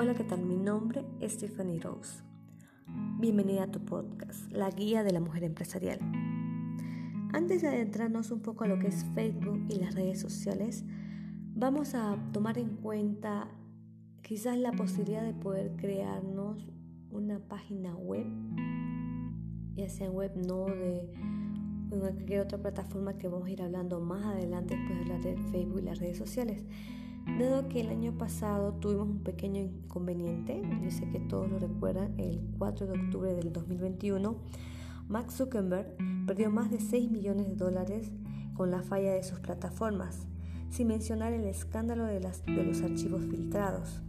Hola, ¿qué tal? Mi nombre es Stephanie Rose. Bienvenida a tu podcast, La Guía de la Mujer Empresarial. Antes de adentrarnos un poco a lo que es Facebook y las redes sociales, vamos a tomar en cuenta quizás la posibilidad de poder crearnos una página web, ya sea web no de cualquier otra plataforma que vamos a ir hablando más adelante después de hablar de Facebook y las redes sociales. Dado que el año pasado tuvimos un pequeño inconveniente, yo sé que todos lo recuerdan, el 4 de octubre del 2021, Max Zuckerberg perdió más de 6 millones de dólares con la falla de sus plataformas, sin mencionar el escándalo de, de los archivos filtrados.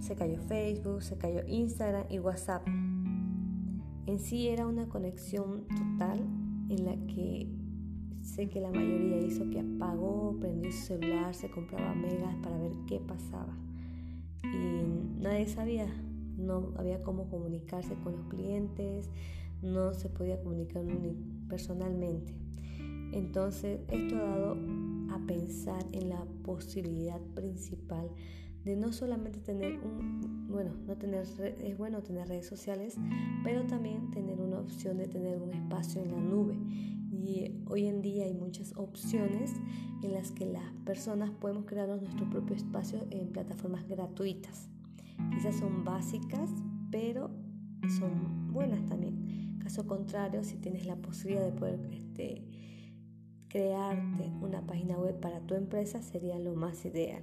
Se cayó Facebook, se cayó Instagram y WhatsApp. En sí era una conexión total en la que Sé que la mayoría hizo que apagó, prendió su celular, se compraba megas para ver qué pasaba. Y nadie sabía, no había cómo comunicarse con los clientes, no se podía comunicar personalmente. Entonces, esto ha dado a pensar en la posibilidad principal de no solamente tener un, bueno, no tener, es bueno tener redes sociales, pero también tener una opción de tener un espacio en la nube y hoy en día hay muchas opciones en las que las personas podemos crearnos nuestro propio espacio en plataformas gratuitas. Quizás son básicas, pero son buenas también. Caso contrario, si tienes la posibilidad de poder este, crearte una página web para tu empresa, sería lo más ideal.